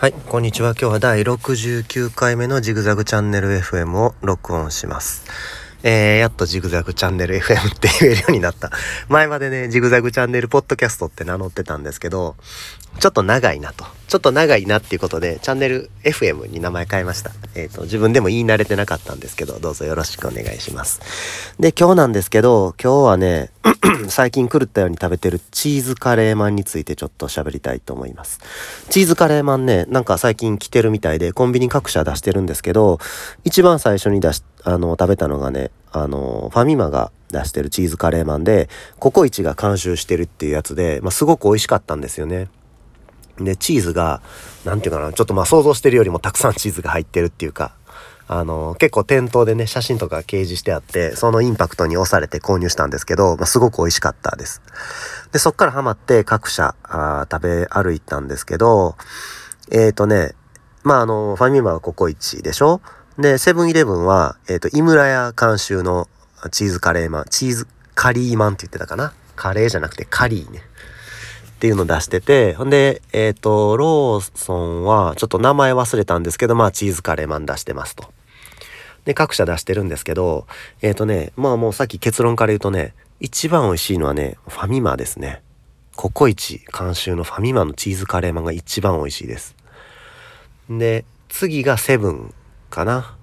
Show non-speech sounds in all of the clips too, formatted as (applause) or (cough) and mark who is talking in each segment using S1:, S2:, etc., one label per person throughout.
S1: はい、こんにちは。今日は第69回目のジグザグチャンネル FM を録音します。えー、やっとジグザグチャンネル FM って言えるようになった。前までね、ジグザグチャンネルポッドキャストって名乗ってたんですけど、ちょっと長いなと。ちょっと長いなっていうことで、チャンネル FM に名前変えました。えっ、ー、と、自分でも言い慣れてなかったんですけど、どうぞよろしくお願いします。で、今日なんですけど、今日はね、(clears throat) 最近狂ったように食べてるチーズカレーマンについてちょっと喋りたいと思います。チーズカレーマンね、なんか最近来てるみたいで、コンビニ各社出してるんですけど、一番最初に出し、あの、食べたのがね、あの、ファミマが出してるチーズカレーマンで、ココイチが監修してるっていうやつで、まあ、すごく美味しかったんですよね。で、チーズが、なんていうかな、ちょっとまあ想像してるよりもたくさんチーズが入ってるっていうか、あの、結構店頭でね、写真とか掲示してあって、そのインパクトに押されて購入したんですけど、まあ、すごく美味しかったです。で、そっからハマって各社あ食べ歩いたんですけど、えっ、ー、とね、まあ、あの、ファミマはココイチでしょ？で、セブンイレブンは、えっ、ー、と、井村屋監修のチーズカレーマン、チーズカリーマンって言ってたかな？カレーじゃなくてカリーね。っていうのを出してて、ほんで、えっ、ー、と、ローソンは、ちょっと名前忘れたんですけど、まあ、チーズカレーマン出してますと。で、各社出してるんですけど、えっ、ー、とね、まあもうさっき結論から言うとね、一番美味しいのはね、ファミマですね。ココイチ監修のファミマのチーズカレーマンが一番美味しいです。で、次がセブンかな。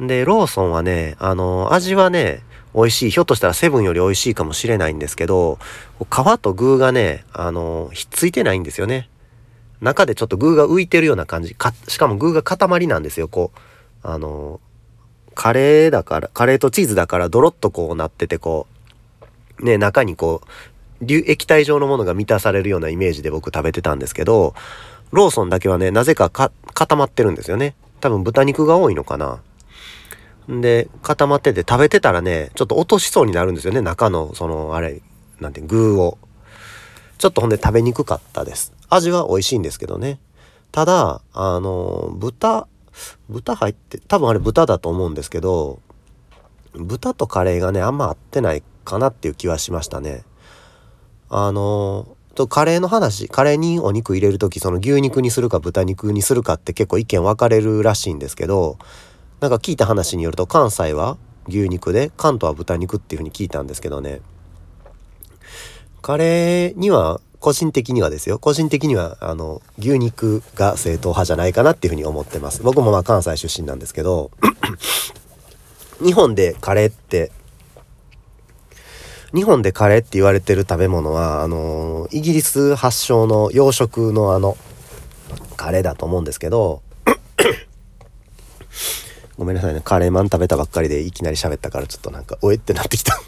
S1: で、ローソンはね、あの、味はね、美味しい。ひょっとしたらセブンより美味しいかもしれないんですけど、皮と具がね、あの、ひっついてないんですよね。中でちょっと具が浮いてるような感じ。か、しかも具が塊なんですよ。こう、あの、カレーだから、カレーとチーズだからドロッとこうなってて、こう、ね、中にこう、液体状のものが満たされるようなイメージで僕食べてたんですけど、ローソンだけはね、なぜか固まってるんですよね。多分豚肉が多いのかな。で、固まってて食べてたらね、ちょっと落としそうになるんですよね。中の、その、あれ、なんて、具を。ちょっとほんで食べにくかったです。味は美味しいんですけどね。ただ、あの、豚、豚入って、多分あれ豚だと思うんですけど、豚とカレーがね、あんま合ってないかなっていう気はしましたね。あの、とカレーの話、カレーにお肉入れる時、その牛肉にするか豚肉にするかって結構意見分かれるらしいんですけど、なんか聞いた話によると関西は牛肉で関東は豚肉っていうふうに聞いたんですけどねカレーには個人的にはですよ。個人的にはあの牛肉が正統派じゃないかなっていうふうに思ってます。僕もまあ関西出身なんですけど (coughs) 日本でカレーって日本でカレーって言われてる食べ物はあのイギリス発祥の洋食のあのカレーだと思うんですけど (coughs) ごめんなさいね。カレーマン食べたばっかりでいきなり喋ったからちょっとなんかおえってなってきた。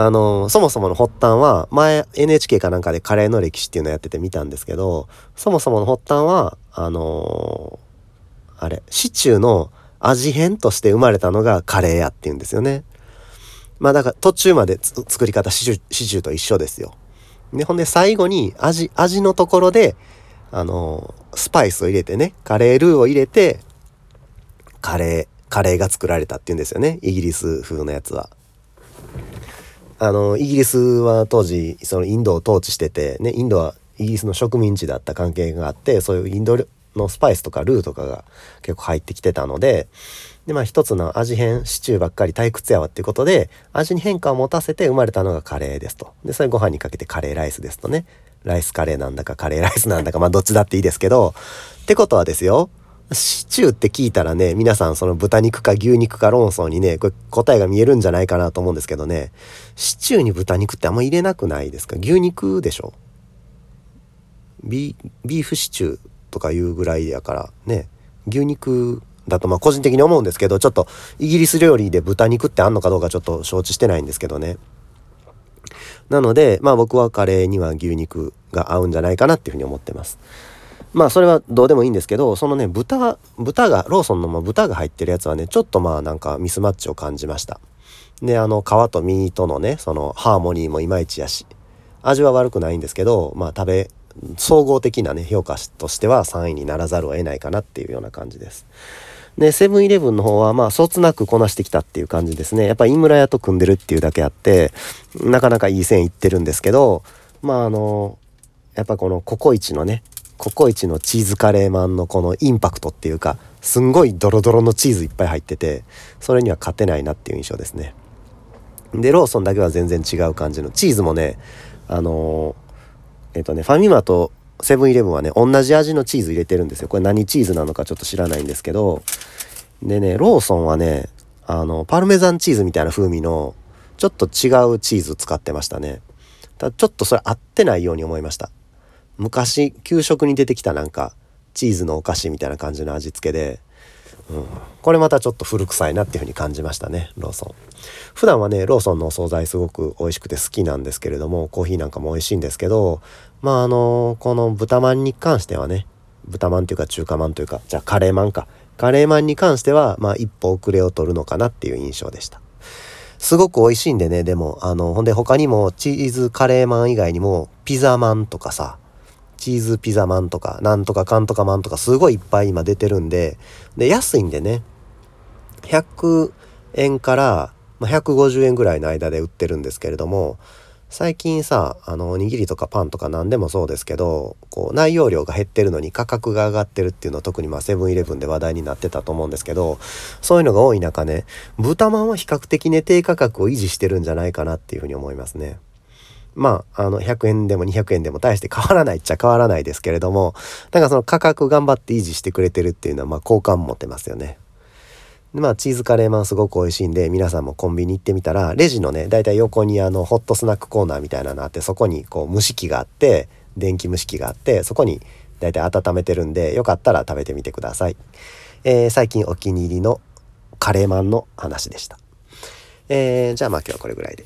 S1: あのそもそもの発端は前 NHK かなんかでカレーの歴史っていうのをやってて見たんですけどそもそもの発端はあのー、あれシチューの味変として生まれたのがカレー屋っていうんですよねまあだから途中まで作り方シチュシチューと一緒ですよでほんで最後に味味のところであのー、スパイスを入れてねカレールーを入れてカレー、カレーが作られたっていうんですよね。イギリス風のやつは。あの、イギリスは当時、そのインドを統治してて、ね、インドはイギリスの植民地だった関係があって、そういうインドのスパイスとかルーとかが結構入ってきてたので、で、まあ一つの味変、シチューばっかり退屈やわっていうことで、味に変化を持たせて生まれたのがカレーですと。で、それご飯にかけてカレーライスですとね。ライスカレーなんだかカレーライスなんだか、まあどっちだっていいですけど、ってことはですよ、シチューって聞いたらね、皆さんその豚肉か牛肉か論争にね、これ答えが見えるんじゃないかなと思うんですけどね、シチューに豚肉ってあんま入れなくないですか？牛肉でしょ？ビビーフシチューとかいうぐらいやからね、牛肉だとまあ個人的に思うんですけど、ちょっとイギリス料理で豚肉ってあんのかどうかちょっと承知してないんですけどね。なので、まあ僕はカレーには牛肉が合うんじゃないかなっていうふうに思ってます。まあそれはどうでもいいんですけどそのね豚豚がローソンの豚が入ってるやつはねちょっとまあなんかミスマッチを感じました。であの皮と身とのねそのハーモニーもいまいちやし味は悪くないんですけどまあ食べ総合的なね評価としては3位にならざるを得ないかなっていうような感じです。でセブンイレブンの方はまあそつなくこなしてきたっていう感じですね。やっぱ井村屋と組んでるっていうだけあってなかなかいい線いってるんですけどまああのやっぱこのココイチのねココイチのチーズカレーマンのこのインパクトっていうかすんごいドロドロのチーズいっぱい入っててそれには勝てないなっていう印象ですね。でローソンだけは全然違う感じのチーズもねあのー、えっ、とねファミマとセブンイレブンはね同じ味のチーズ入れてるんですよ。これ何チーズなのかちょっと知らないんですけど。でねローソンはねあのパルメザンチーズみたいな風味のちょっと違うチーズ使ってましたね。ただちょっとそれ合ってないように思いました。昔給食に出てきたなんかチーズのお菓子みたいな感じの味付けで、うん、これまたちょっと古臭いなっていう風に感じましたねローソン。普段はねローソンのお惣菜すごく美味しくて好きなんですけれどもコーヒーなんかも美味しいんですけどまああのこの豚まんに関してはね豚まんというか中華まんというかじゃあカレーまんか。カレーマンに関してはまあ一歩遅れを取るのかなっていう印象でした。すごく美味しいんでねでもあのほんで他にもチーズカレーマン以外にもピザマンとかさチーズピザマンとか、なんとかかんとかマンとかすごいいっぱい今出てるんで、で、安いんでね、100円から、150円ぐらいの間で売ってるんですけれども、最近さ、あの、おにぎりとかパンとか何でもそうですけど、こう、内容量が減ってるのに価格が上がってるっていうのは特にまあセブンイレブンで話題になってたと思うんですけど、そういうのが多い中ね、豚まんは比較的ね、低価格を維持してるんじゃないかなっていうふうに思いますね。まあ、あの、100円でも200円でも大して変わらないっちゃ変わらないですけれども、なんかその価格頑張って維持してくれてるっていうのは、まあ、好感持ってますよね。で、まあ、チーズカレーマンすごく美味しいんで、皆さんもコンビニ行ってみたら、レジのね、だいたい横にあの、ホットスナックコーナーみたいなのあって、そこにこう、蒸し器があって、電気蒸し器があって、そこにだいたい温めてるんで、よかったら食べてみてください。えー、最近お気に入りのカレーマンの話でした。えー、じゃあまあ今日はこれぐらいで。